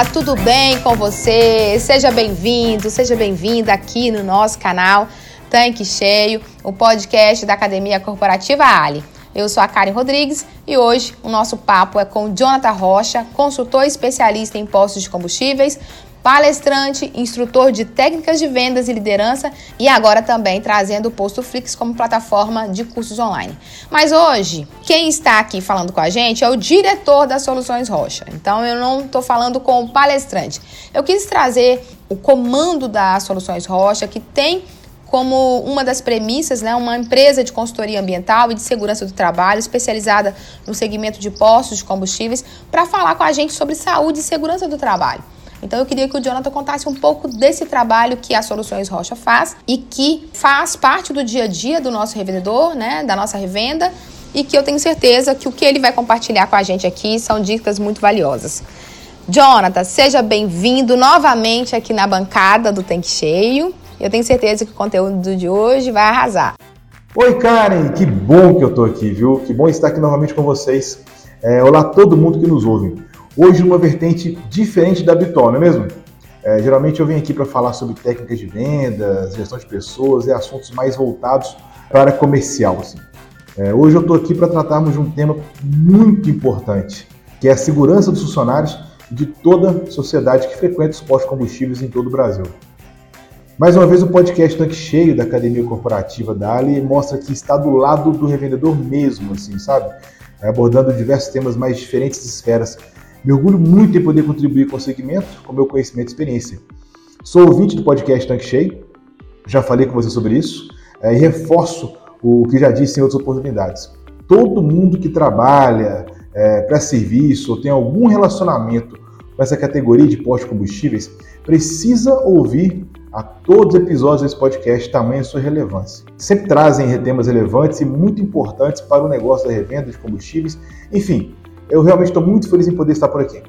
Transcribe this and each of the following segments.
Olá, tudo bem com você? Seja bem-vindo, seja bem-vinda aqui no nosso canal Tanque Cheio, o podcast da Academia Corporativa Ali. Eu sou a Karen Rodrigues e hoje o nosso papo é com Jonathan Rocha, consultor especialista em postos de combustíveis, palestrante, instrutor de técnicas de vendas e liderança e agora também trazendo o Posto Flix como plataforma de cursos online. Mas hoje, quem está aqui falando com a gente é o diretor das Soluções Rocha. Então eu não estou falando com o palestrante. Eu quis trazer o comando das Soluções Rocha, que tem como uma das premissas, né, uma empresa de consultoria ambiental e de segurança do trabalho especializada no segmento de postos de combustíveis, para falar com a gente sobre saúde e segurança do trabalho. Então eu queria que o Jonathan contasse um pouco desse trabalho que a Soluções Rocha faz e que faz parte do dia a dia do nosso revendedor, né, da nossa revenda, e que eu tenho certeza que o que ele vai compartilhar com a gente aqui são dicas muito valiosas. Jonathan, seja bem-vindo novamente aqui na bancada do Tanque Cheio. Eu tenho certeza que o conteúdo de hoje vai arrasar. Oi, Karen, que bom que eu tô aqui, viu? Que bom estar aqui novamente com vocês. É, olá todo mundo que nos ouve. Hoje numa vertente diferente da habitual, não é mesmo? É, geralmente eu venho aqui para falar sobre técnicas de vendas, gestão de pessoas e assuntos mais voltados para comercial. Assim. É, hoje eu estou aqui para tratarmos de um tema muito importante, que é a segurança dos funcionários e de toda a sociedade que frequenta os postos combustíveis em todo o Brasil. Mais uma vez, o podcast Tanque Cheio da Academia Corporativa da Ali mostra que está do lado do revendedor mesmo, assim, sabe? É, abordando diversos temas mais diferentes esferas me orgulho muito em poder contribuir com o segmento, com meu conhecimento e experiência. Sou ouvinte do podcast Tanque Cheio, já falei com você sobre isso, é, e reforço o que já disse em outras oportunidades. Todo mundo que trabalha, é, para serviço ou tem algum relacionamento com essa categoria de pós-combustíveis precisa ouvir a todos os episódios desse podcast, tamanho sua relevância. Sempre trazem temas relevantes e muito importantes para o negócio da revenda de combustíveis. Enfim, eu realmente estou muito feliz em poder estar por aqui.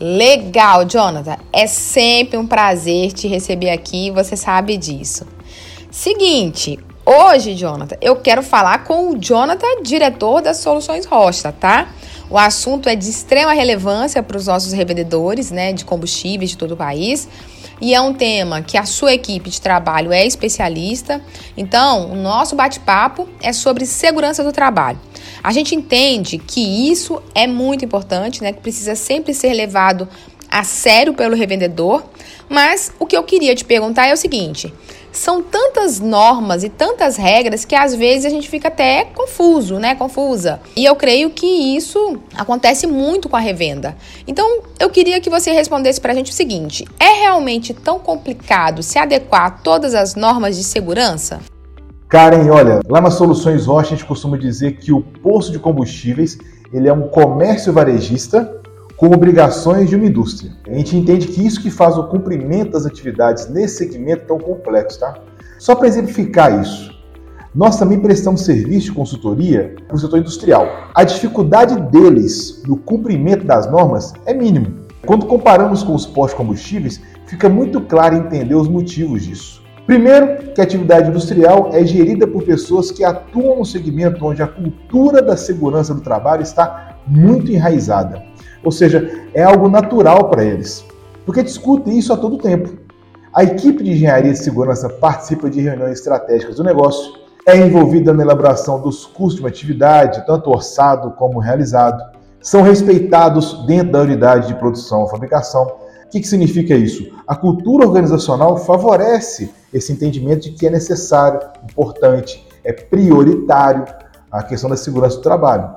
Legal, Jonathan. É sempre um prazer te receber aqui, você sabe disso. Seguinte, hoje, Jonathan, eu quero falar com o Jonathan, diretor das Soluções Rocha, tá? O assunto é de extrema relevância para os nossos revendedores, né, de combustíveis de todo o país. E é um tema que a sua equipe de trabalho é especialista. Então, o nosso bate-papo é sobre segurança do trabalho. A gente entende que isso é muito importante, né? Que precisa sempre ser levado a sério pelo revendedor. Mas o que eu queria te perguntar é o seguinte: são tantas normas e tantas regras que às vezes a gente fica até confuso, né? Confusa. E eu creio que isso acontece muito com a revenda. Então, eu queria que você respondesse pra gente o seguinte: é realmente tão complicado se adequar a todas as normas de segurança? Karen, olha, lá nas Soluções Rocha a gente costuma dizer que o posto de combustíveis ele é um comércio varejista com obrigações de uma indústria. A gente entende que isso que faz o cumprimento das atividades nesse segmento tão complexo, tá? Só para exemplificar isso, nós também prestamos serviço de consultoria para o setor industrial. A dificuldade deles no cumprimento das normas é mínimo. Quando comparamos com os postos combustíveis, fica muito claro entender os motivos disso. Primeiro, que a atividade industrial é gerida por pessoas que atuam no segmento onde a cultura da segurança do trabalho está muito enraizada. Ou seja, é algo natural para eles, porque discutem isso a todo tempo. A equipe de engenharia de segurança participa de reuniões estratégicas do negócio, é envolvida na elaboração dos custos de uma atividade, tanto orçado como realizado, são respeitados dentro da unidade de produção ou fabricação. O que, que significa isso? A cultura organizacional favorece esse entendimento de que é necessário, importante, é prioritário a questão da segurança do trabalho.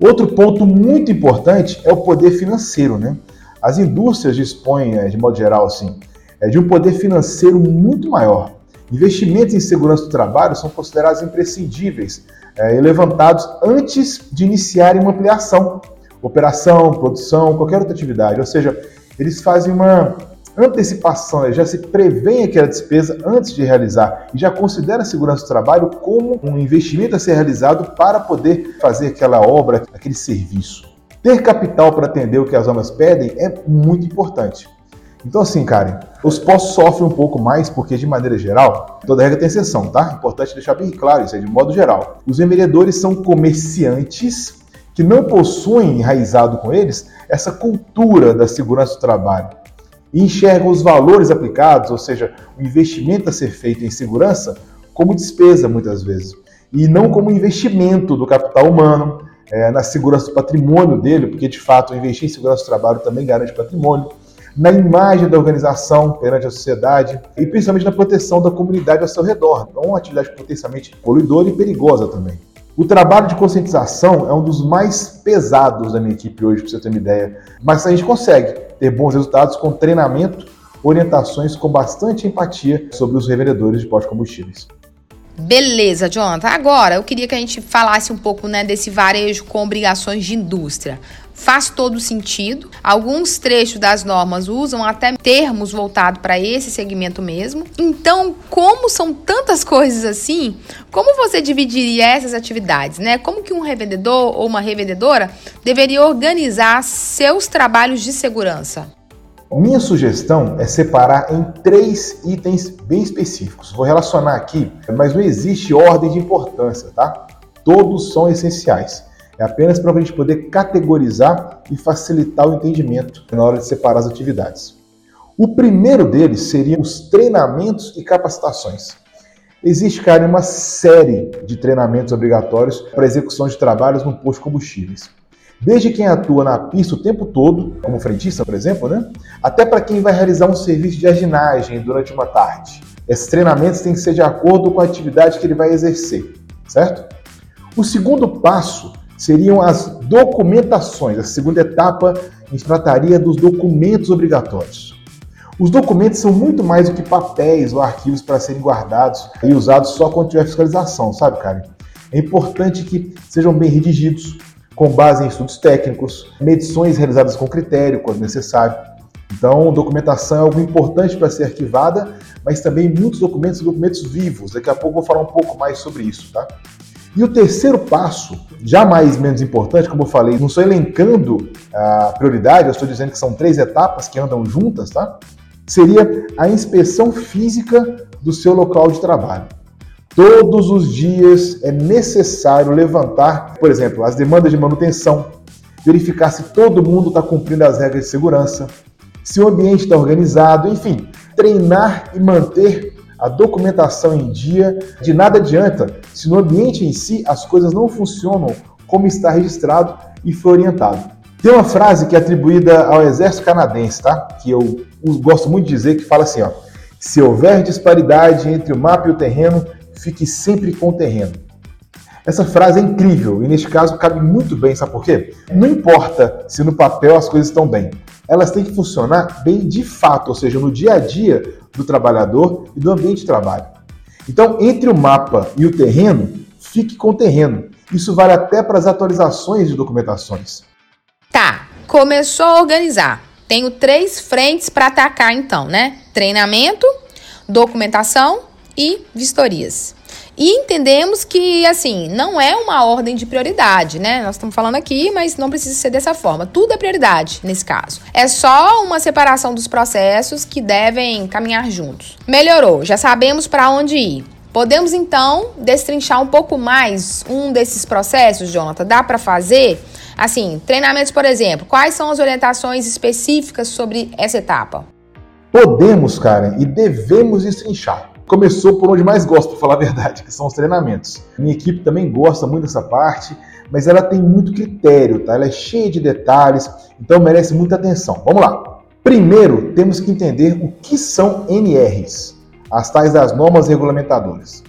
Outro ponto muito importante é o poder financeiro, né? As indústrias dispõem, eh, de modo geral, assim, eh, de um poder financeiro muito maior. Investimentos em segurança do trabalho são considerados imprescindíveis é, e levantados antes de iniciarem uma ampliação operação, produção, qualquer outra atividade. Ou seja, eles fazem uma antecipação, já se prevê aquela despesa antes de realizar e já considera a segurança do trabalho como um investimento a ser realizado para poder fazer aquela obra, aquele serviço. Ter capital para atender o que as normas pedem é muito importante. Então, assim, Karen, os postos sofrem um pouco mais porque, de maneira geral, toda regra tem exceção, tá? Importante deixar bem claro isso aí, de modo geral. Os empreendedores são comerciantes que não possuem enraizado com eles essa cultura da segurança do trabalho e enxergam os valores aplicados, ou seja, o investimento a ser feito em segurança, como despesa muitas vezes, e não como investimento do capital humano, é, na segurança do patrimônio dele, porque de fato investir em segurança do trabalho também garante patrimônio, na imagem da organização perante a sociedade e principalmente na proteção da comunidade ao seu redor. Então, uma atividade potencialmente poluidora e perigosa também. O trabalho de conscientização é um dos mais pesados da minha equipe hoje, para você ter uma ideia. Mas a gente consegue ter bons resultados com treinamento, orientações com bastante empatia sobre os revendedores de pós-combustíveis. Beleza, Jonathan. Agora eu queria que a gente falasse um pouco né, desse varejo com obrigações de indústria faz todo sentido. Alguns trechos das normas usam até termos voltados para esse segmento mesmo. Então, como são tantas coisas assim, como você dividiria essas atividades, né? Como que um revendedor ou uma revendedora deveria organizar seus trabalhos de segurança? Minha sugestão é separar em três itens bem específicos. Vou relacionar aqui, mas não existe ordem de importância, tá? Todos são essenciais. É apenas para a gente poder categorizar e facilitar o entendimento na hora de separar as atividades. O primeiro deles seria os treinamentos e capacitações. Existe, cara, uma série de treinamentos obrigatórios para execução de trabalhos no posto de combustíveis. Desde quem atua na pista o tempo todo, como frentista, por exemplo, né? até para quem vai realizar um serviço de jardinagem durante uma tarde. Esses treinamentos têm que ser de acordo com a atividade que ele vai exercer, certo? O segundo passo seriam as documentações. A segunda etapa, a gente trataria dos documentos obrigatórios. Os documentos são muito mais do que papéis ou arquivos para serem guardados e usados só quando tiver fiscalização, sabe, Karen? É importante que sejam bem redigidos, com base em estudos técnicos, medições realizadas com critério, quando necessário. Então, documentação é algo importante para ser arquivada, mas também muitos documentos são documentos vivos. Daqui a pouco eu vou falar um pouco mais sobre isso, tá? E o terceiro passo, jamais menos importante, como eu falei, não estou elencando a prioridade, eu estou dizendo que são três etapas que andam juntas, tá? Seria a inspeção física do seu local de trabalho. Todos os dias é necessário levantar, por exemplo, as demandas de manutenção, verificar se todo mundo está cumprindo as regras de segurança, se o ambiente está organizado, enfim, treinar e manter a documentação em dia, de nada adianta se no ambiente em si as coisas não funcionam como está registrado e foi orientado. Tem uma frase que é atribuída ao exército canadense, tá? Que eu gosto muito de dizer, que fala assim, ó: se houver disparidade entre o mapa e o terreno, fique sempre com o terreno. Essa frase é incrível e neste caso cabe muito bem, sabe por quê? Não importa se no papel as coisas estão bem, elas têm que funcionar bem de fato, ou seja, no dia a dia do trabalhador e do ambiente de trabalho. Então, entre o mapa e o terreno, fique com o terreno. Isso vale até para as atualizações de documentações. Tá, começou a organizar. Tenho três frentes para atacar então, né? Treinamento, documentação e vistorias. E entendemos que, assim, não é uma ordem de prioridade, né? Nós estamos falando aqui, mas não precisa ser dessa forma. Tudo é prioridade nesse caso. É só uma separação dos processos que devem caminhar juntos. Melhorou, já sabemos para onde ir. Podemos então destrinchar um pouco mais um desses processos, Jonathan? Dá para fazer? Assim, treinamentos, por exemplo, quais são as orientações específicas sobre essa etapa? Podemos, Karen, e devemos destrinchar começou por onde mais gosto, para falar a verdade, que são os treinamentos. Minha equipe também gosta muito dessa parte, mas ela tem muito critério, tá? Ela é cheia de detalhes, então merece muita atenção. Vamos lá. Primeiro, temos que entender o que são NRs, as tais das normas regulamentadoras.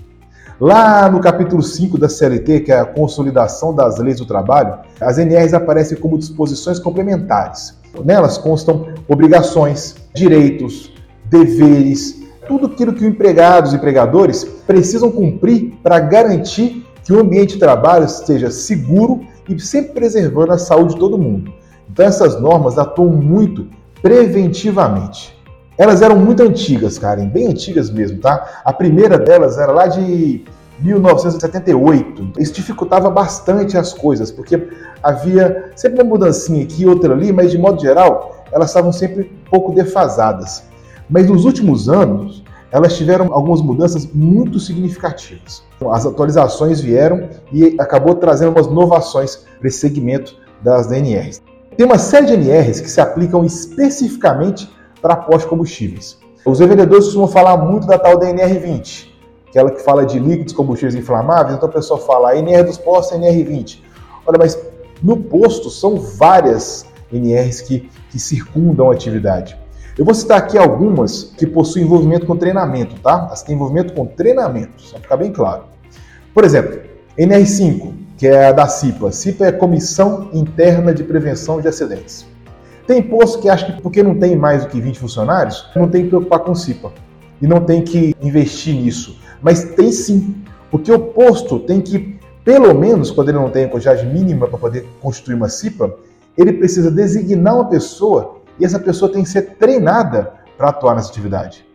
Lá no capítulo 5 da CLT, que é a consolidação das leis do trabalho, as NRs aparecem como disposições complementares. Nelas constam obrigações, direitos, deveres, tudo aquilo que os empregados e empregadores precisam cumprir para garantir que o ambiente de trabalho seja seguro e sempre preservando a saúde de todo mundo. Então essas normas atuam muito preventivamente. Elas eram muito antigas, Karen, bem antigas mesmo, tá? A primeira delas era lá de 1978. Isso dificultava bastante as coisas, porque havia sempre uma mudancinha aqui e outra ali, mas de modo geral, elas estavam sempre um pouco defasadas. Mas nos últimos anos, elas tiveram algumas mudanças muito significativas. As atualizações vieram e acabou trazendo umas inovações para esse segmento das DNRs. Tem uma série de NRs que se aplicam especificamente para pós-combustíveis. Os vendedores costumam falar muito da tal DNR20, aquela que fala de líquidos combustíveis inflamáveis, então a pessoa fala a NR dos postos é NR20. Olha, mas no posto são várias NRs que, que circundam a atividade. Eu vou citar aqui algumas que possuem envolvimento com treinamento, tá? As que têm envolvimento com treinamento, só ficar bem claro. Por exemplo, NR5, que é a da CIPA. CIPA é Comissão Interna de Prevenção de Acidentes. Tem posto que acha que porque não tem mais do que 20 funcionários, não tem que preocupar com CIPA e não tem que investir nisso. Mas tem sim, porque o posto tem que, pelo menos quando ele não tem a quantidade mínima para poder constituir uma CIPA, ele precisa designar uma pessoa e essa pessoa tem que ser treinada para atuar nessa atividade.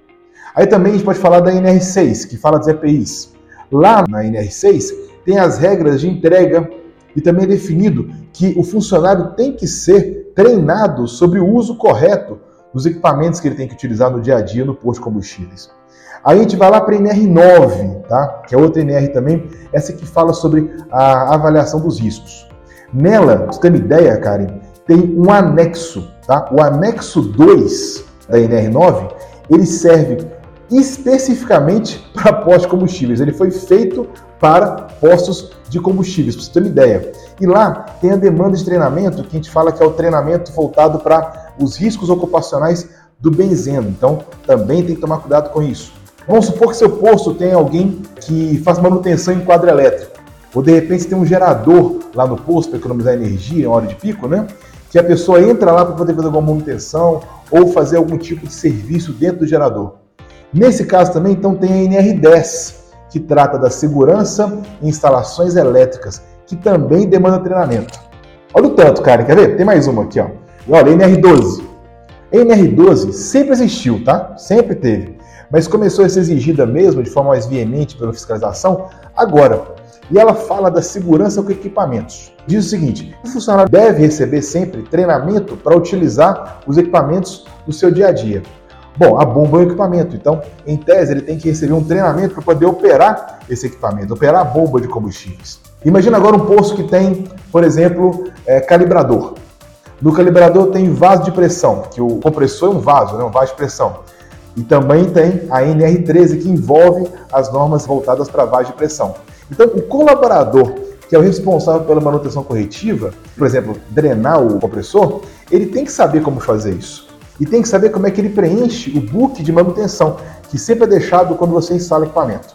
Aí também a gente pode falar da NR6, que fala dos EPIs. Lá na NR6 tem as regras de entrega e também é definido que o funcionário tem que ser treinado sobre o uso correto dos equipamentos que ele tem que utilizar no dia a dia no posto de combustíveis. Aí a gente vai lá para a NR9, tá? que é outra NR também, essa que fala sobre a avaliação dos riscos. Nela, você ter uma ideia, Karen, tem um anexo. Tá? O anexo 2 da NR9, ele serve especificamente para postos de combustíveis. Ele foi feito para postos de combustíveis, para você ter uma ideia. E lá tem a demanda de treinamento, que a gente fala que é o treinamento voltado para os riscos ocupacionais do benzeno. Então, também tem que tomar cuidado com isso. Vamos supor que seu posto tem alguém que faz manutenção em quadro elétrico. Ou de repente tem um gerador lá no posto para economizar energia em hora de pico, né? Que a pessoa entra lá para poder fazer alguma manutenção ou fazer algum tipo de serviço dentro do gerador. Nesse caso também, então, tem a NR10, que trata da segurança em instalações elétricas, que também demanda treinamento. Olha o tanto, cara, quer ver? Tem mais uma aqui, ó. olha, NR12. NR12 sempre existiu, tá? Sempre teve mas começou a ser exigida mesmo de forma mais veemente pela fiscalização agora. E ela fala da segurança com equipamentos. Diz o seguinte: o funcionário deve receber sempre treinamento para utilizar os equipamentos no seu dia a dia. Bom, a bomba é um equipamento, então, em tese, ele tem que receber um treinamento para poder operar esse equipamento, operar a bomba de combustíveis. Imagina agora um posto que tem, por exemplo, é, calibrador. No calibrador tem vaso de pressão, que o compressor é um vaso, né, um vaso de pressão. E também tem a NR13, que envolve as normas voltadas para vagem de pressão. Então, o colaborador, que é o responsável pela manutenção corretiva, por exemplo, drenar o compressor, ele tem que saber como fazer isso. E tem que saber como é que ele preenche o book de manutenção, que sempre é deixado quando você instala o equipamento.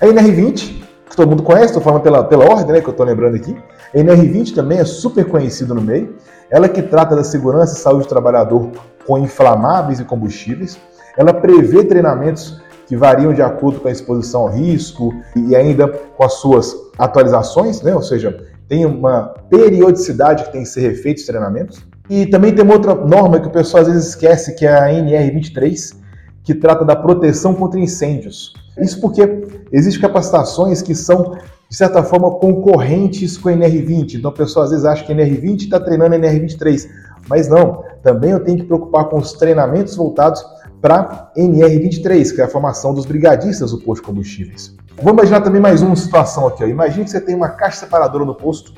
A NR20, que todo mundo conhece, estou falando pela, pela ordem né, que eu estou lembrando aqui. A NR20 também é super conhecida no meio. Ela que trata da segurança e saúde do trabalhador com inflamáveis e combustíveis. Ela prevê treinamentos que variam de acordo com a exposição ao risco e ainda com as suas atualizações, né? ou seja, tem uma periodicidade que tem que ser refeito os treinamentos. E também tem uma outra norma que o pessoal às vezes esquece, que é a NR23, que trata da proteção contra incêndios. Isso porque existem capacitações que são, de certa forma, concorrentes com a NR20. Então a pessoa às vezes acha que a NR20 está treinando a NR23. Mas não, também eu tenho que preocupar com os treinamentos voltados para NR23, que é a formação dos brigadistas do posto de combustíveis. Vamos imaginar também mais uma situação aqui. Ó. Imagine que você tem uma caixa separadora no posto,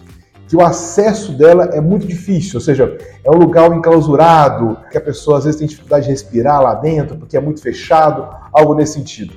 que o acesso dela é muito difícil, ou seja, é um lugar enclausurado, que a pessoa às vezes tem dificuldade de respirar lá dentro, porque é muito fechado, algo nesse sentido.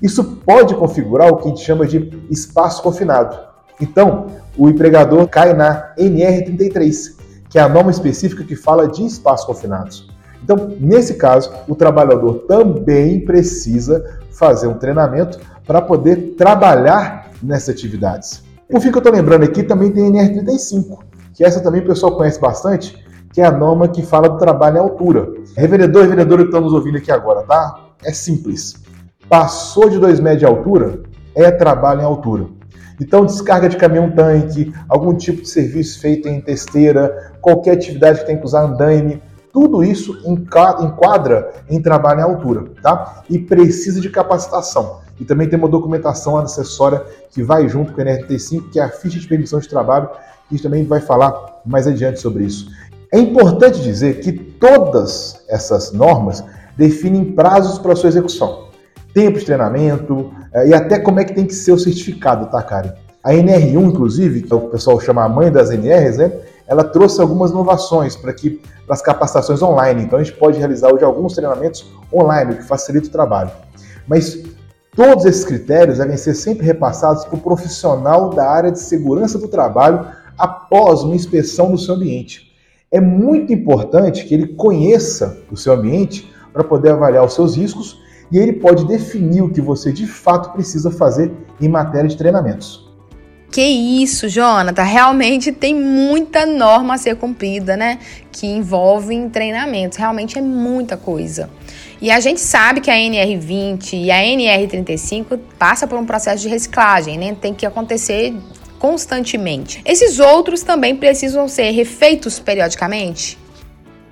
Isso pode configurar o que a gente chama de espaço confinado. Então, o empregador cai na NR33, que é a norma específica que fala de espaços confinados. Então, nesse caso, o trabalhador também precisa fazer um treinamento para poder trabalhar nessas atividades. Por fim, que eu estou lembrando aqui, também tem a NR35, que essa também o pessoal conhece bastante, que é a norma que fala do trabalho em altura. Revendedor e vendedora que estão nos ouvindo aqui agora, tá? É simples. Passou de 2 metros de altura, é trabalho em altura. Então, descarga de caminhão-tanque, algum tipo de serviço feito em testeira, qualquer atividade que tem que usar andaime, tudo isso enquadra em trabalho em altura, tá? E precisa de capacitação. E também tem uma documentação acessória que vai junto com a NR35, que é a ficha de permissão de trabalho, que também vai falar mais adiante sobre isso. É importante dizer que todas essas normas definem prazos para sua execução, tempo de treinamento eh, e até como é que tem que ser o certificado, tá, Karen? A NR1, inclusive, que é o pessoal chama a mãe das NRs, né? Ela trouxe algumas inovações para que para as capacitações online. Então a gente pode realizar hoje alguns treinamentos online, o que facilita o trabalho. Mas todos esses critérios devem ser sempre repassados para o profissional da área de segurança do trabalho após uma inspeção do seu ambiente. É muito importante que ele conheça o seu ambiente para poder avaliar os seus riscos e ele pode definir o que você de fato precisa fazer em matéria de treinamentos. Que isso, Jonathan, realmente tem muita norma a ser cumprida, né? Que envolve treinamentos, realmente é muita coisa. E a gente sabe que a NR20 e a NR35 passa por um processo de reciclagem, né? Tem que acontecer constantemente. Esses outros também precisam ser refeitos periodicamente?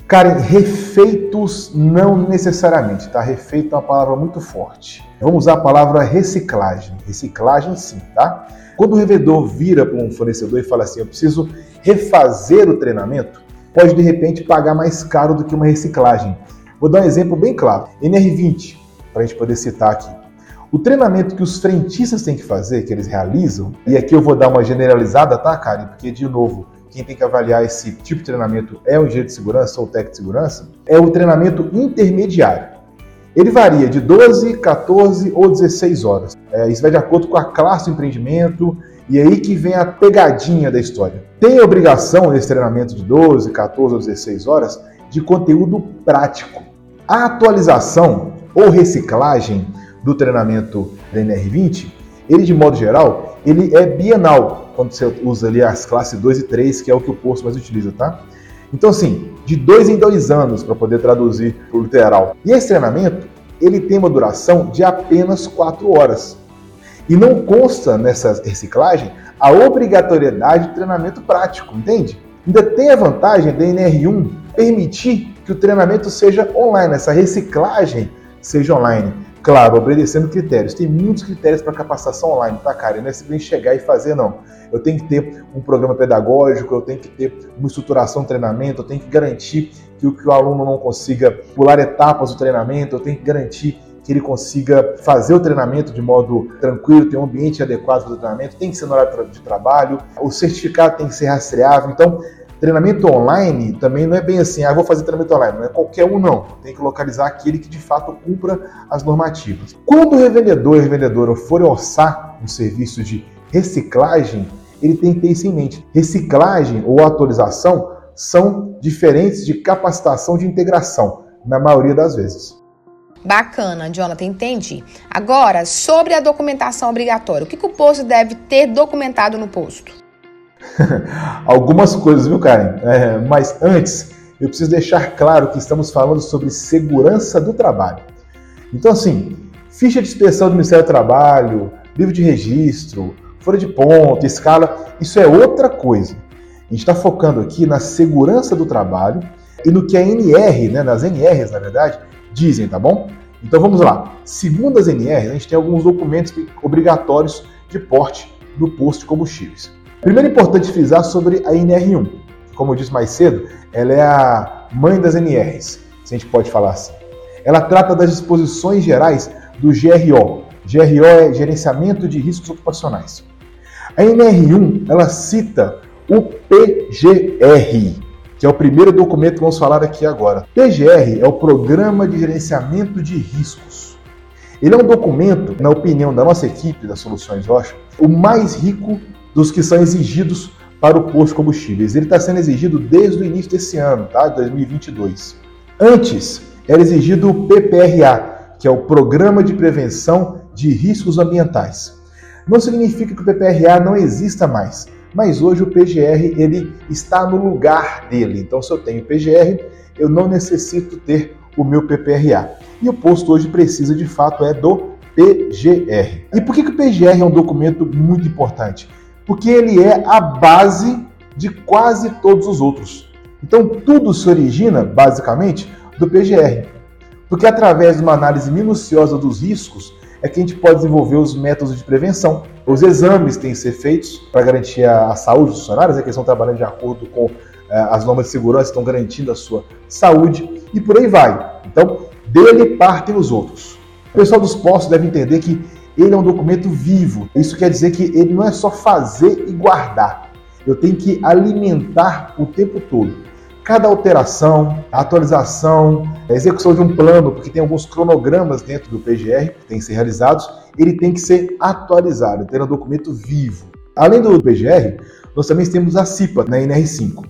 Cara, refeitos não necessariamente, tá? Refeito é uma palavra muito forte. Vamos usar a palavra reciclagem. Reciclagem sim, tá? Quando o revendedor vira para um fornecedor e fala assim, eu preciso refazer o treinamento, pode de repente pagar mais caro do que uma reciclagem. Vou dar um exemplo bem claro. NR20, para a gente poder citar aqui. O treinamento que os frentistas têm que fazer, que eles realizam, e aqui eu vou dar uma generalizada, tá, Karen? Porque, de novo, quem tem que avaliar esse tipo de treinamento é o engenheiro de segurança ou o técnico de segurança, é o treinamento intermediário. Ele varia de 12, 14 ou 16 horas. É, isso vai de acordo com a classe do empreendimento e é aí que vem a pegadinha da história. Tem obrigação nesse treinamento de 12, 14 ou 16 horas de conteúdo prático. A atualização ou reciclagem do treinamento da NR20, ele de modo geral, ele é bienal, quando você usa ali as classes 2 e 3, que é o que o posto mais utiliza, tá? Então assim, de dois em dois anos para poder traduzir para o literal. E esse treinamento, ele tem uma duração de apenas 4 horas. E não consta nessa reciclagem a obrigatoriedade de treinamento prático, entende? Ainda tem a vantagem da NR1 permitir que o treinamento seja online, essa reciclagem seja online. Claro, obedecendo critérios. Tem muitos critérios para capacitação online, tá, cara? Não é simplesmente chegar e fazer, não. Eu tenho que ter um programa pedagógico, eu tenho que ter uma estruturação de treinamento, eu tenho que garantir que o, que o aluno não consiga pular etapas do treinamento, eu tenho que garantir que ele consiga fazer o treinamento de modo tranquilo, ter um ambiente adequado para o treinamento, tem que ser no horário de trabalho, o certificado tem que ser rastreável. Então, Treinamento online também não é bem assim, ah, vou fazer treinamento online, não é qualquer um não. Tem que localizar aquele que de fato cumpra as normativas. Quando o revendedor e revendedora forem orçar um serviço de reciclagem, ele tem que ter isso em mente. Reciclagem ou atualização são diferentes de capacitação de integração, na maioria das vezes. Bacana, Jonathan, entendi. Agora, sobre a documentação obrigatória, o que, que o posto deve ter documentado no posto? algumas coisas, viu, Karen? É, mas antes, eu preciso deixar claro que estamos falando sobre segurança do trabalho. Então, assim, ficha de inspeção do Ministério do Trabalho, livro de registro, folha de ponto, escala, isso é outra coisa. A gente está focando aqui na segurança do trabalho e no que a NR, né, nas NRs, na verdade, dizem, tá bom? Então vamos lá. Segundo as NRs, a gente tem alguns documentos obrigatórios de porte no posto de combustíveis. Primeiro é importante frisar sobre a NR1. Como eu disse mais cedo, ela é a mãe das NRs, se a gente pode falar assim. Ela trata das disposições gerais do GRO. GRO é Gerenciamento de Riscos Ocupacionais. A NR1, ela cita o PGR, que é o primeiro documento que vamos falar aqui agora. PGR é o Programa de Gerenciamento de Riscos. Ele é um documento, na opinião da nossa equipe das Soluções Rocha, o mais rico dos que são exigidos para o posto de combustíveis. Ele está sendo exigido desde o início desse ano, tá? 2022. Antes, era exigido o PPRA, que é o Programa de Prevenção de Riscos Ambientais. Não significa que o PPRA não exista mais, mas hoje o PGR ele está no lugar dele. Então, se eu tenho PGR, eu não necessito ter o meu PPRA. E o posto hoje precisa de fato é do PGR. E por que, que o PGR é um documento muito importante? Porque ele é a base de quase todos os outros. Então, tudo se origina, basicamente, do PGR. Porque através de uma análise minuciosa dos riscos, é que a gente pode desenvolver os métodos de prevenção. Os exames têm que ser feitos para garantir a, saúde dos funcionários, é que eles estão trabalhando de acordo com é, as normas de segurança, estão garantindo a sua saúde e por aí vai. Então, dele partem os outros. O pessoal dos postos deve entender que ele é um documento vivo. Isso quer dizer que ele não é só fazer e guardar. Eu tenho que alimentar o tempo todo cada alteração, atualização, execução de um plano, porque tem alguns cronogramas dentro do PGR que têm que ser realizados, ele tem que ser atualizado, ter um documento vivo. Além do PGR, nós também temos a CIPA na NR5.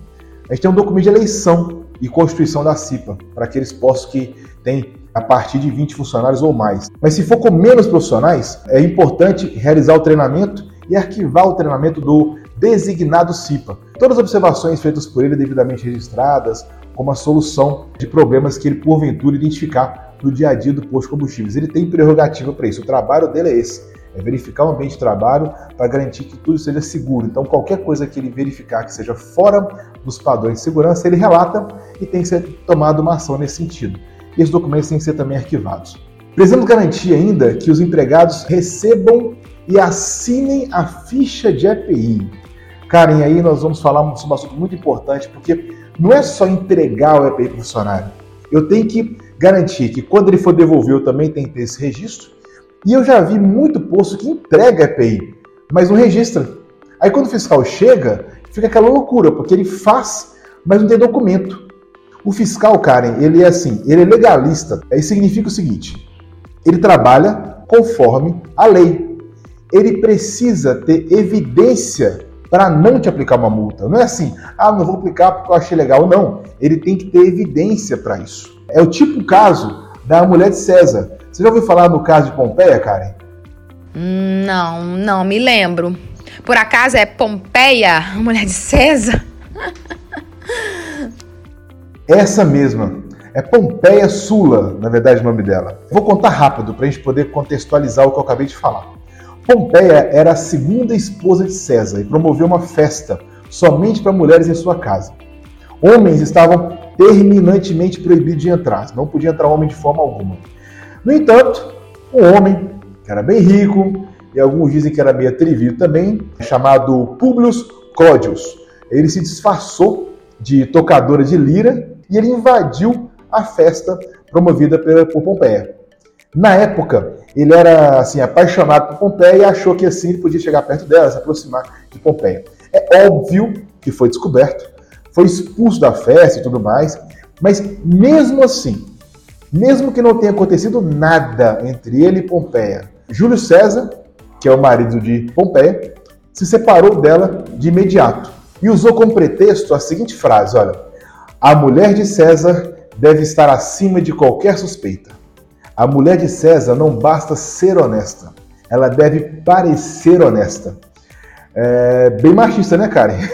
A gente tem um documento de eleição e constituição da CIPA, para aqueles postos que têm a partir de 20 funcionários ou mais. Mas se for com menos profissionais, é importante realizar o treinamento e arquivar o treinamento do designado CIPA. Todas as observações feitas por ele devidamente registradas, como a solução de problemas que ele porventura identificar no dia a dia do posto de combustíveis. Ele tem prerrogativa para isso. O trabalho dele é esse: é verificar o ambiente de trabalho para garantir que tudo seja seguro. Então, qualquer coisa que ele verificar que seja fora dos padrões de segurança, ele relata e tem que ser tomada uma ação nesse sentido. E esses documentos têm que ser também arquivados. Precisamos garantir ainda que os empregados recebam e assinem a ficha de EPI. Karen, aí nós vamos falar sobre um assunto muito importante, porque não é só entregar o EPI para o funcionário. Eu tenho que garantir que quando ele for devolver, eu também tenho que ter esse registro. E eu já vi muito posto que entrega EPI, mas não registra. Aí quando o fiscal chega, fica aquela loucura, porque ele faz, mas não tem documento. O fiscal, Karen, ele é assim, ele é legalista. Isso significa o seguinte: ele trabalha conforme a lei. Ele precisa ter evidência para não te aplicar uma multa. Não é assim, ah, não vou aplicar porque eu achei legal. Não, ele tem que ter evidência para isso. É o tipo caso da mulher de César. Você já ouviu falar no caso de Pompeia, Karen? Não, não me lembro. Por acaso é Pompeia, mulher de César? Essa mesma. É Pompeia Sula, na verdade, o nome dela. Vou contar rápido para a gente poder contextualizar o que eu acabei de falar. Pompeia era a segunda esposa de César e promoveu uma festa somente para mulheres em sua casa. Homens estavam terminantemente proibidos de entrar, não podia entrar homem de forma alguma. No entanto, um homem que era bem rico, e alguns dizem que era meio atrevido também, chamado Publius Clodius, ele se disfarçou de tocadora de lira e ele invadiu a festa promovida por Pompeia. Na época, ele era assim apaixonado por Pompeia e achou que assim ele podia chegar perto dela, se aproximar de Pompeia. É óbvio que foi descoberto, foi expulso da festa e tudo mais, mas mesmo assim, mesmo que não tenha acontecido nada entre ele e Pompeia, Júlio César, que é o marido de Pompeia, se separou dela de imediato e usou como pretexto a seguinte frase: olha, a mulher de César deve estar acima de qualquer suspeita. A mulher de César não basta ser honesta, ela deve parecer honesta. É bem machista, né, Karen?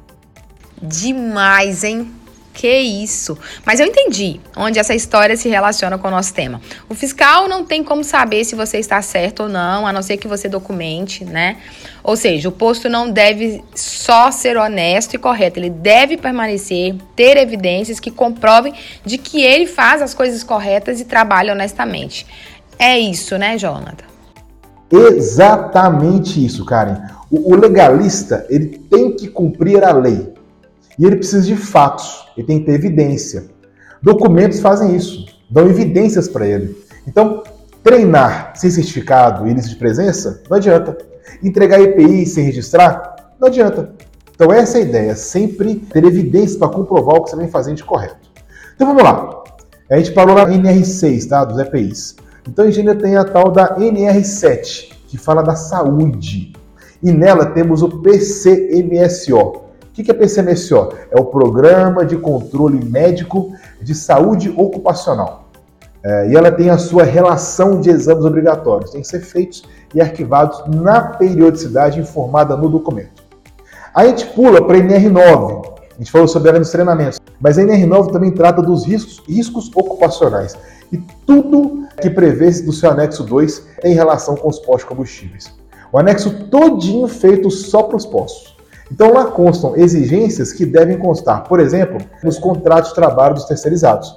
Demais, hein? Que isso! Mas eu entendi onde essa história se relaciona com o nosso tema. O fiscal não tem como saber se você está certo ou não, a não ser que você documente, né? Ou seja, o posto não deve só ser honesto e correto, ele deve permanecer, ter evidências que comprovem de que ele faz as coisas corretas e trabalha honestamente. É isso, né, Jonathan? Exatamente isso, Karen. O, legalista, ele tem que cumprir a lei. E ele precisa de fatos, ele tem que ter evidência. Documentos fazem isso, dão evidências para ele. Então, treinar sem certificado e lista de presença não adianta. Entregar EPI sem registrar não adianta. Então, essa é a ideia, sempre ter evidências para comprovar o que você vem fazendo de correto. Então, vamos lá. A gente parou na NR6, tá? Dos EPIs. Então, a gente ainda tem a tal da NR7, que fala da saúde. E nela temos o PCMSO, o que é PCMSO? É o Programa de Controle Médico de Saúde Ocupacional. É, e ela tem a sua relação de exames obrigatórios, tem que ser feitos e arquivados na periodicidade informada no documento. A gente pula para a NR9. A gente falou sobre ela nos treinamentos. Mas a NR9 também trata dos riscos, riscos ocupacionais. E tudo que prevê do seu anexo 2 em relação com os postos combustíveis. O anexo todinho feito só para os postos. Então lá constam exigências que devem constar, por exemplo, nos contratos de trabalho dos terceirizados.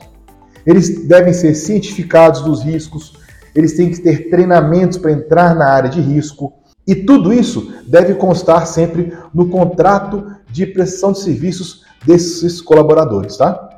Eles devem ser cientificados dos riscos, eles têm que ter treinamentos para entrar na área de risco, e tudo isso deve constar sempre no contrato de prestação de serviços desses colaboradores, tá?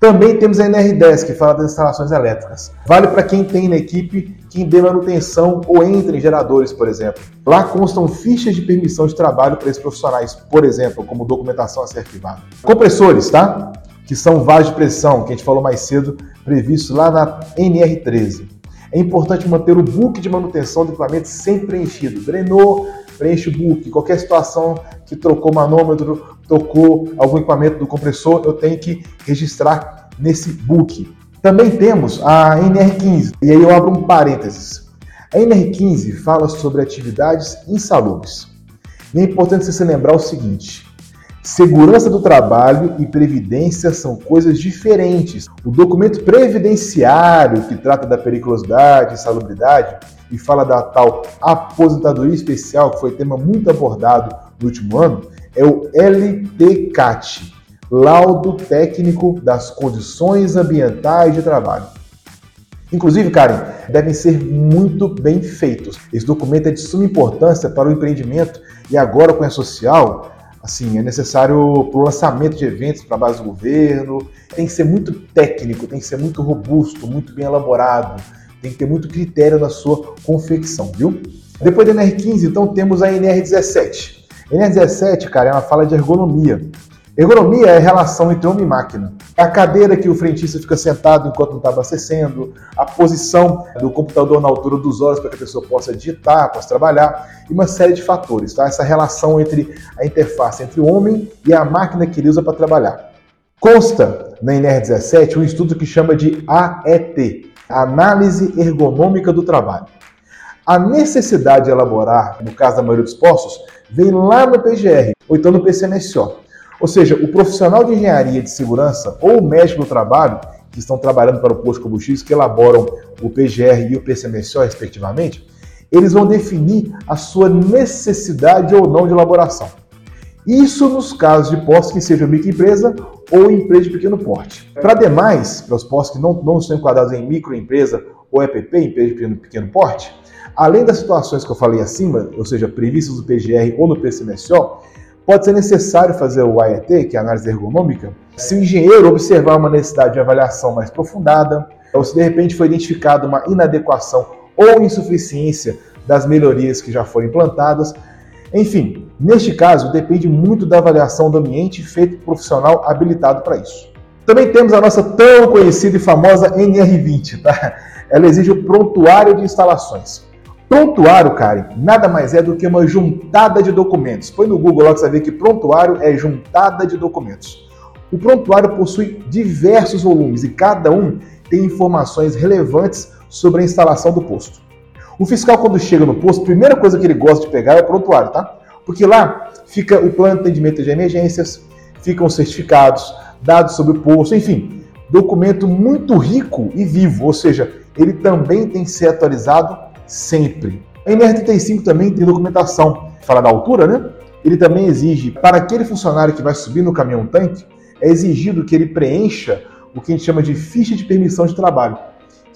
Também temos a NR10, que fala das instalações elétricas. Vale para quem tem na equipe quem dê manutenção ou entra em geradores, por exemplo. Lá constam fichas de permissão de trabalho para esses profissionais, por exemplo, como documentação a ser arquivada. Compressores, tá? Que são vasos de pressão, que a gente falou mais cedo, previsto lá na NR13. É importante manter o book de manutenção do equipamento sempre preenchido. Drenou, preenche o book. Qualquer situação que trocou manômetro, tocou algum equipamento do compressor, eu tenho que registrar nesse book. Também temos a NR15, e aí eu abro um parênteses. A NR15 fala sobre atividades insalubres. E é importante você se lembrar o seguinte: segurança do trabalho e previdência são coisas diferentes. O documento previdenciário, que trata da periculosidade e salubridade, e fala da tal aposentadoria especial, que foi tema muito abordado no último ano, é o LTCAT, Laudo Técnico das Condições Ambientais de Trabalho. Inclusive, Karen, devem ser muito bem feitos. Esse documento é de suma importância para o empreendimento e agora com a social, assim, é necessário para o lançamento de eventos para a base do governo. Tem que ser muito técnico, tem que ser muito robusto, muito bem elaborado, tem que ter muito critério na sua confecção, viu? Depois da NR15, então, temos a NR17. NR17, cara, é uma fala de ergonomia. Ergonomia é a relação entre homem e máquina. É a cadeira que o frentista fica sentado enquanto não está abastecendo, a posição do computador na altura dos olhos para que a pessoa possa digitar, possa trabalhar, e uma série de fatores. Tá? Essa relação entre a interface entre o homem e a máquina que ele usa para trabalhar. Consta na NR17 um estudo que chama de AET, Análise Ergonômica do Trabalho. A necessidade de elaborar, no caso da maioria dos postos, vem lá no PGR, ou então no PCMSO. Ou seja, o profissional de engenharia de segurança ou o médico do trabalho, que estão trabalhando para o posto de combustíveis, que elaboram o PGR e o PCMSO, respectivamente, eles vão definir a sua necessidade ou não de elaboração. Isso nos casos de postos que sejam microempresa ou empresa de pequeno porte. Para demais, para os postos que não, não estão enquadrados em microempresa ou EPP, empresa de pequeno, pequeno porte, Além das situações que eu falei acima, ou seja, previstas no PGR ou no PCMSO, pode ser necessário fazer o IET, que é a análise ergonômica, se o engenheiro observar uma necessidade de avaliação mais aprofundada, ou se de repente foi identificada uma inadequação ou insuficiência das melhorias que já foram implantadas. Enfim, neste caso, depende muito da avaliação do ambiente feito por profissional habilitado para isso. Também temos a nossa tão conhecida e famosa NR20, tá? Ela exige o prontuário de instalações. Prontuário, Karen, nada mais é do que uma juntada de documentos. Põe no Google lá que você ver que prontuário é juntada de documentos. O prontuário possui diversos volumes e cada um tem informações relevantes sobre a instalação do posto. O fiscal, quando chega no posto, a primeira coisa que ele gosta de pegar é o prontuário, tá? Porque lá fica o plano de atendimento de emergências, ficam os certificados, dados sobre o posto, enfim, documento muito rico e vivo, ou seja, ele também tem que ser atualizado sempre. A NR35 também tem documentação, fala da altura, né? Ele também exige, para aquele funcionário que vai subir no caminhão-tanque, é exigido que ele preencha o que a gente chama de ficha de permissão de trabalho,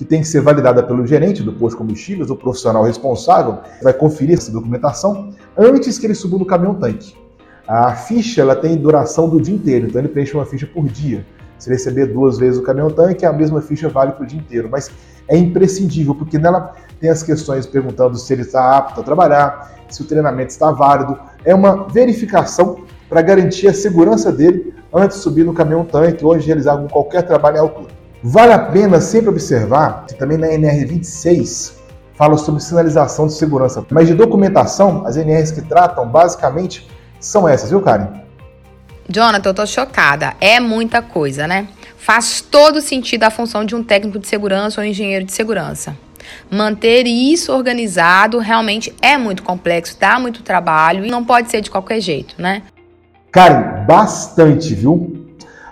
que tem que ser validada pelo gerente do posto de combustíveis, o profissional responsável, vai conferir essa documentação antes que ele suba no caminhão-tanque. A ficha ela tem duração do dia inteiro, então ele preenche uma ficha por dia. Se receber duas vezes o caminhão-tanque, a mesma ficha vale para o dia inteiro. Mas é imprescindível, porque nela tem as questões perguntando se ele está apto a trabalhar, se o treinamento está válido. É uma verificação para garantir a segurança dele antes de subir no caminhão-tanque ou de realizar qualquer trabalho em altura. Vale a pena sempre observar que também na NR26 fala sobre sinalização de segurança, mas de documentação, as NRs que tratam basicamente são essas, viu, Karen? Jonathan, eu tô chocada. É muita coisa, né? Faz todo sentido a função de um técnico de segurança ou engenheiro de segurança. Manter isso organizado realmente é muito complexo, dá muito trabalho e não pode ser de qualquer jeito, né? Karen, bastante, viu?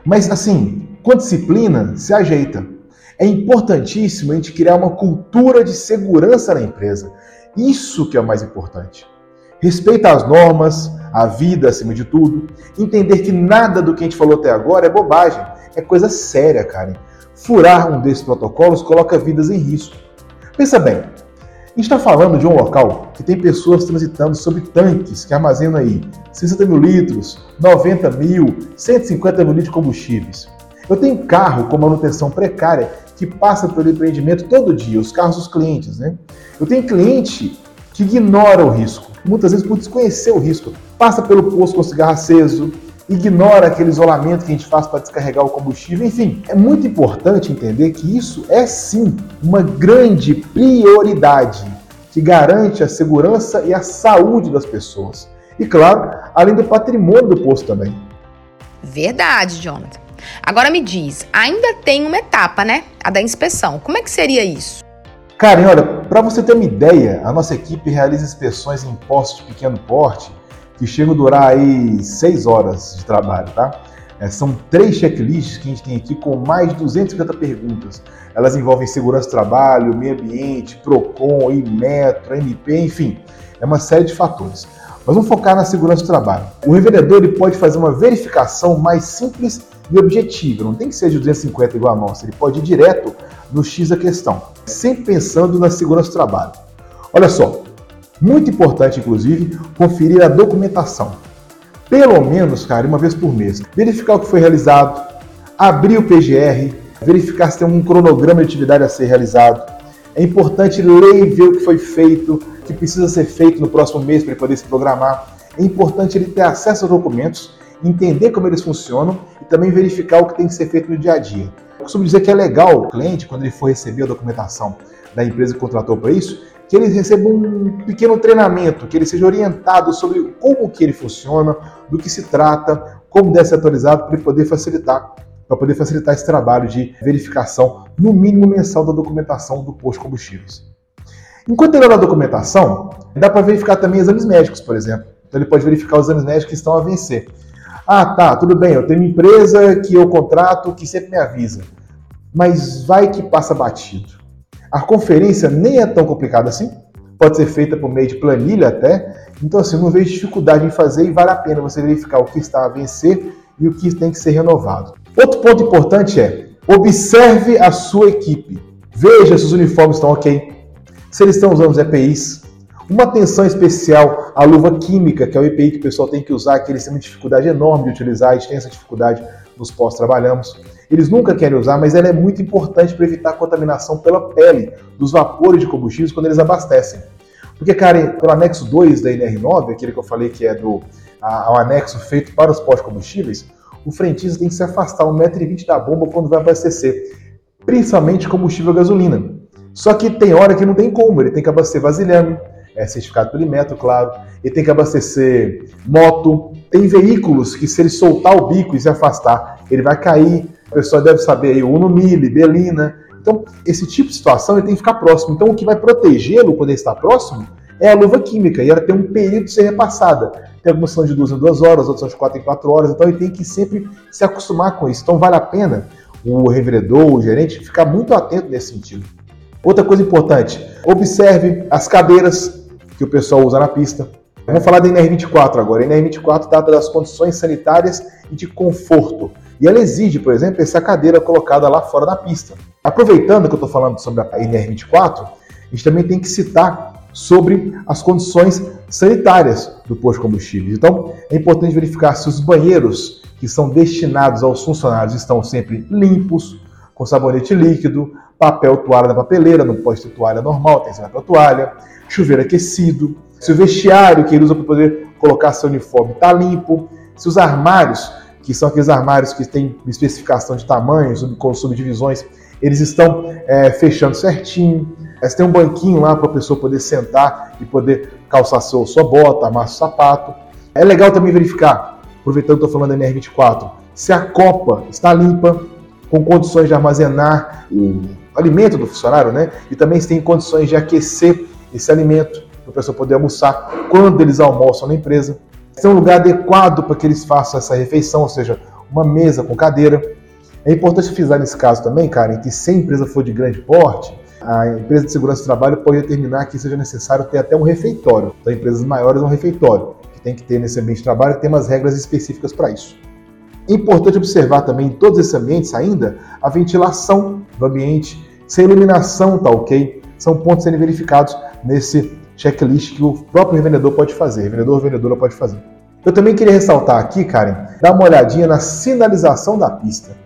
Mas assim, com disciplina, se ajeita. É importantíssimo a gente criar uma cultura de segurança na empresa. Isso que é o mais importante. Respeita as normas, a vida acima de tudo. Entender que nada do que a gente falou até agora é bobagem. É coisa séria, Karen. Furar um desses protocolos coloca vidas em risco. Pensa bem, a gente está falando de um local que tem pessoas transitando sobre tanques que armazenam aí 60 mil litros, 90 mil, 150 mil litros de combustíveis. Eu tenho carro com manutenção precária que passa pelo empreendimento todo dia, os carros dos clientes, né? Eu tenho cliente que ignora o risco, muitas vezes por desconhecer o risco, passa pelo posto com cigarro aceso, ignora aquele isolamento que a gente faz para descarregar o combustível. Enfim, é muito importante entender que isso é sim uma grande prioridade que garante a segurança e a saúde das pessoas. E claro, além do patrimônio do posto também. Verdade, Jonathan. Agora me diz, ainda tem uma etapa, né? A da inspeção. Como é que seria isso? Karen, olha, para você ter uma ideia, a nossa equipe realiza inspeções em postos de pequeno porte que chegam a durar aí seis horas de trabalho, tá? É, são três checklists que a gente tem aqui com mais de 250 perguntas. Elas envolvem segurança do trabalho, meio ambiente, PROCON, IMETRO, MP, enfim, é uma série de fatores. Mas vamos focar na segurança do trabalho. O revendedor ele pode fazer uma verificação mais simples e objetiva, não tem que ser de 250 igual a nossa, ele pode ir direto no X da questão, sempre pensando na segurança do trabalho. Olha só, muito importante, inclusive, conferir a documentação. Pelo menos, cara, uma vez por mês. Verificar o que foi realizado, abrir o PGR, verificar se tem um cronograma de atividade a ser realizado. É importante ler e ver o que foi feito, que precisa ser feito no próximo mês para ele poder se programar. É importante ele ter acesso aos documentos, entender como eles funcionam e também verificar o que tem que ser feito no dia a dia. Eu costumo dizer que é legal o cliente, quando ele for receber a documentação da empresa que contratou para isso, que ele receba um pequeno treinamento, que ele seja orientado sobre como que ele funciona, do que se trata, como deve ser atualizado para ele poder facilitar, para poder facilitar esse trabalho de verificação, no mínimo mensal, da documentação do posto de combustíveis. Enquanto ele olha a documentação, dá para verificar também exames médicos, por exemplo. Então ele pode verificar os exames médicos que estão a vencer. Ah, tá, tudo bem, eu tenho uma empresa que eu contrato que sempre me avisa. Mas vai que passa batido. A conferência nem é tão complicada assim, pode ser feita por meio de planilha até, então assim, não vejo dificuldade em fazer e vale a pena você verificar o que está a vencer e o que tem que ser renovado. Outro ponto importante é, observe a sua equipe, veja se os uniformes estão ok, se eles estão usando os EPIs, uma atenção especial à luva química, que é o EPI que o pessoal tem que usar, que eles têm uma dificuldade enorme de utilizar, a gente tem essa dificuldade nos pós-trabalhamos. Eles nunca querem usar, mas ela é muito importante para evitar a contaminação pela pele dos vapores de combustíveis quando eles abastecem. Porque, cara, pelo anexo 2 da NR9, aquele que eu falei que é do a, o anexo feito para os pós-combustíveis, o frentista tem que se afastar 1,20m da bomba quando vai abastecer, principalmente combustível gasolina. Só que tem hora que não tem como, ele tem que abastecer vasilhame, é certificado pelo metro, claro, ele tem que abastecer moto, tem veículos que se ele soltar o bico e se afastar, ele vai cair, a pessoa deve saber aí, Uno Mille, Belina. Então, esse tipo de situação ele tem que ficar próximo. Então, o que vai protegê-lo quando ele está próximo é a luva química, e ela tem um período de ser repassada. Tem algumas são de duas em duas horas, outras são de quatro em quatro horas, então ele tem que sempre se acostumar com isso. Então, vale a pena o revendedor, o gerente, ficar muito atento nesse sentido. Outra coisa importante, observe as cadeiras que o pessoal usa na pista. Vamos falar da NR24 agora. A NR24 trata das condições sanitárias e de conforto. E ela exige, por exemplo, essa cadeira colocada lá fora da pista. Aproveitando que eu estou falando sobre a NR24, a gente também tem que citar sobre as condições sanitárias do posto de combustíveis. Então, é importante verificar se os banheiros que são destinados aos funcionários estão sempre limpos, com sabonete líquido, papel toalha na papeleira, não pode ter toalha normal, tem ser papel toalha, chuveiro aquecido, se o vestiário que ele usa para poder colocar seu uniforme está limpo, se os armários que são aqueles armários que têm especificação de tamanhos, com subdivisões, eles estão é, fechando certinho. Você tem um banquinho lá para a pessoa poder sentar e poder calçar seu, sua bota, amar seu sapato. É legal também verificar, aproveitando que estou falando da NR24, se a copa está limpa, com condições de armazenar o alimento do funcionário, né? E também se tem condições de aquecer esse alimento para a pessoa poder almoçar quando eles almoçam na empresa. Ser um lugar adequado para que eles façam essa refeição, ou seja, uma mesa com cadeira. É importante frisar nesse caso também, Karen, que se a empresa for de grande porte, a empresa de segurança do trabalho pode determinar que seja necessário ter até um refeitório. Então, empresas maiores, um refeitório, que tem que ter nesse ambiente de trabalho, tem umas regras específicas para isso. Importante observar também em todos esses ambientes ainda a ventilação do ambiente, se a iluminação está ok, são pontos serem verificados nesse checklist que o próprio revendedor pode fazer, revendedor ou vendedora pode fazer. Eu também queria ressaltar aqui, Karen, dar uma olhadinha na sinalização da pista.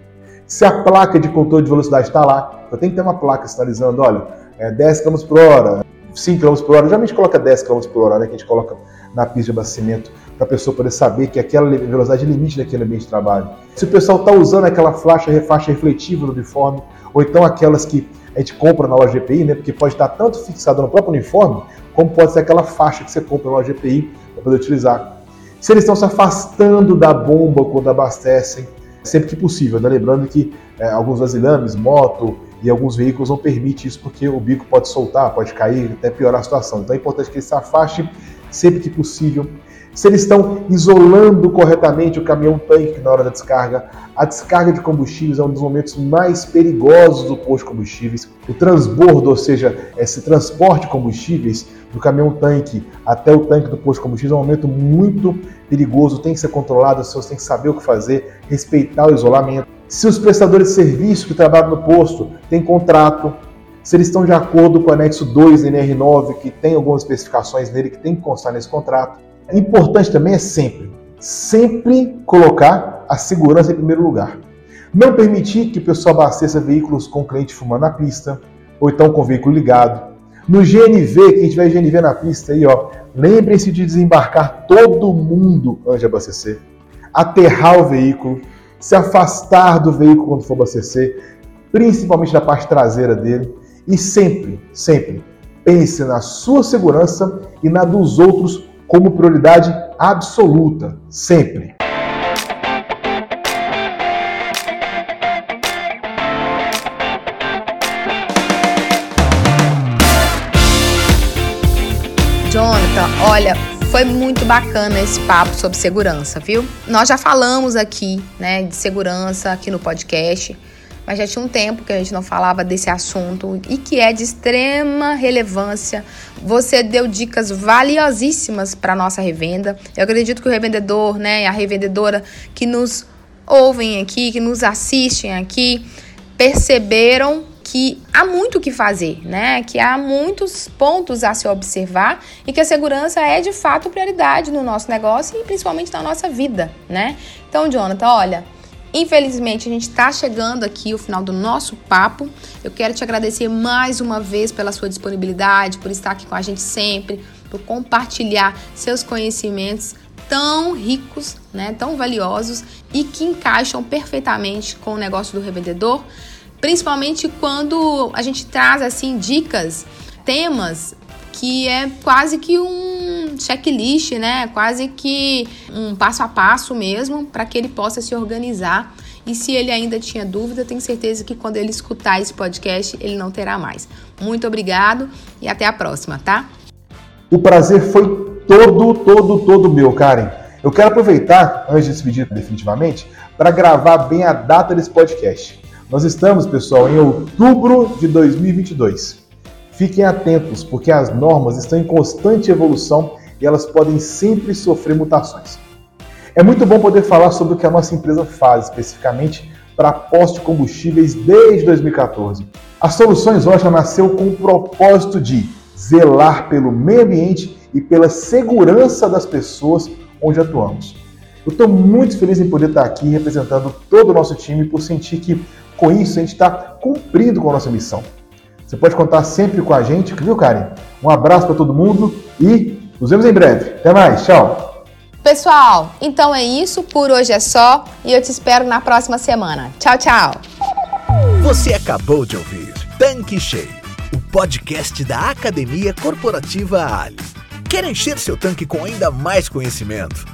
Se a placa de controle de velocidade está lá, eu tenho que ter uma placa sinalizando, olha, é 10 km por hora, 5 km por hora. Geralmente coloca 10 km por hora, né, que a gente coloca na pista de abastecimento, para a pessoa poder saber que aquela velocidade é limite daquele ambiente de trabalho. Se o pessoal está usando aquela faixa, faixa refletiva no uniforme, ou então aquelas que a gente compra na loja GPI, né, porque pode estar tanto fixada no próprio uniforme, como pode ser aquela faixa que você compra na loja GPI para poder utilizar. Se eles estão se afastando da bomba quando abastecem, sempre que possível, né? lembrando que é, alguns vasilhames, moto e alguns veículos não permitem isso porque o bico pode soltar, pode cair, até piorar a situação. Então é importante que eles se afastem sempre que possível. Se eles estão isolando corretamente o caminhão-tanque na hora da descarga, a descarga de combustíveis é um dos momentos mais perigosos do posto de combustíveis. O transbordo, ou seja, esse transporte de combustíveis do caminhão-tanque até o tanque do posto de combustíveis é um momento muito perigoso, tem que ser controlado, as pessoas têm que saber o que fazer, respeitar o isolamento. Se os prestadores de serviço que trabalham no posto têm contrato, se eles estão de acordo com o anexo 2 da NR9, que tem algumas especificações nele que tem que constar nesse contrato. Importante também é sempre, sempre colocar a segurança em primeiro lugar. Não permitir que o pessoal abasteça veículos com cliente fumando na pista, ou então com veículo ligado. No GNV, quem tiver GNV na pista aí, ó, lembrem-se de desembarcar todo mundo antes de abastecer, aterrar o veículo, se afastar do veículo quando for abastecer, principalmente da parte traseira dele, e sempre, sempre pense na sua segurança e na dos outros como prioridade absoluta, sempre. Jonathan, olha, foi muito bacana esse papo sobre segurança, viu? Nós já falamos aqui, né, de segurança aqui no podcast, mas já tinha um tempo que a gente não falava desse assunto e que é de extrema relevância. Você deu dicas valiosíssimas para nossa revenda. Eu acredito que o revendedor, né, a revendedora que nos ouvem aqui, que nos assistem aqui, perceberam que há muito o que fazer, né? Que há muitos pontos a se observar e que a segurança é de fato prioridade no nosso negócio e principalmente na nossa vida, né? Então, Jonathan, olha, Infelizmente, a gente está chegando aqui ao final do nosso papo. Eu quero te agradecer mais uma vez pela sua disponibilidade, por estar aqui com a gente sempre, por compartilhar seus conhecimentos tão ricos, né, tão valiosos e que encaixam perfeitamente com o negócio do revendedor principalmente quando a gente traz assim dicas, temas que é quase que um checklist, né? Quase que um passo a passo mesmo para que ele possa se organizar. E se ele ainda tinha dúvida, tenho certeza que quando ele escutar esse podcast, ele não terá mais. Muito obrigado e até a próxima, tá? O prazer foi todo, todo, todo meu, Karen. Eu quero aproveitar, antes de despedir definitivamente, para gravar bem a data desse podcast. Nós estamos, pessoal, em outubro de 2022. Fiquem atentos, porque as normas estão em constante evolução e elas podem sempre sofrer mutações. É muito bom poder falar sobre o que a nossa empresa faz especificamente para postos de combustíveis desde 2014. A Soluções Rocha nasceu com o propósito de zelar pelo meio ambiente e pela segurança das pessoas onde atuamos. Eu estou muito feliz em poder estar aqui representando todo o nosso time por sentir que com isso, a gente está cumprindo com a nossa missão. Você pode contar sempre com a gente, viu, Karen? Um abraço para todo mundo e nos vemos em breve. Até mais, tchau! Pessoal, então é isso. Por hoje é só e eu te espero na próxima semana. Tchau, tchau! Você acabou de ouvir Tanque Cheio, o podcast da Academia Corporativa Ali. Quer encher seu tanque com ainda mais conhecimento?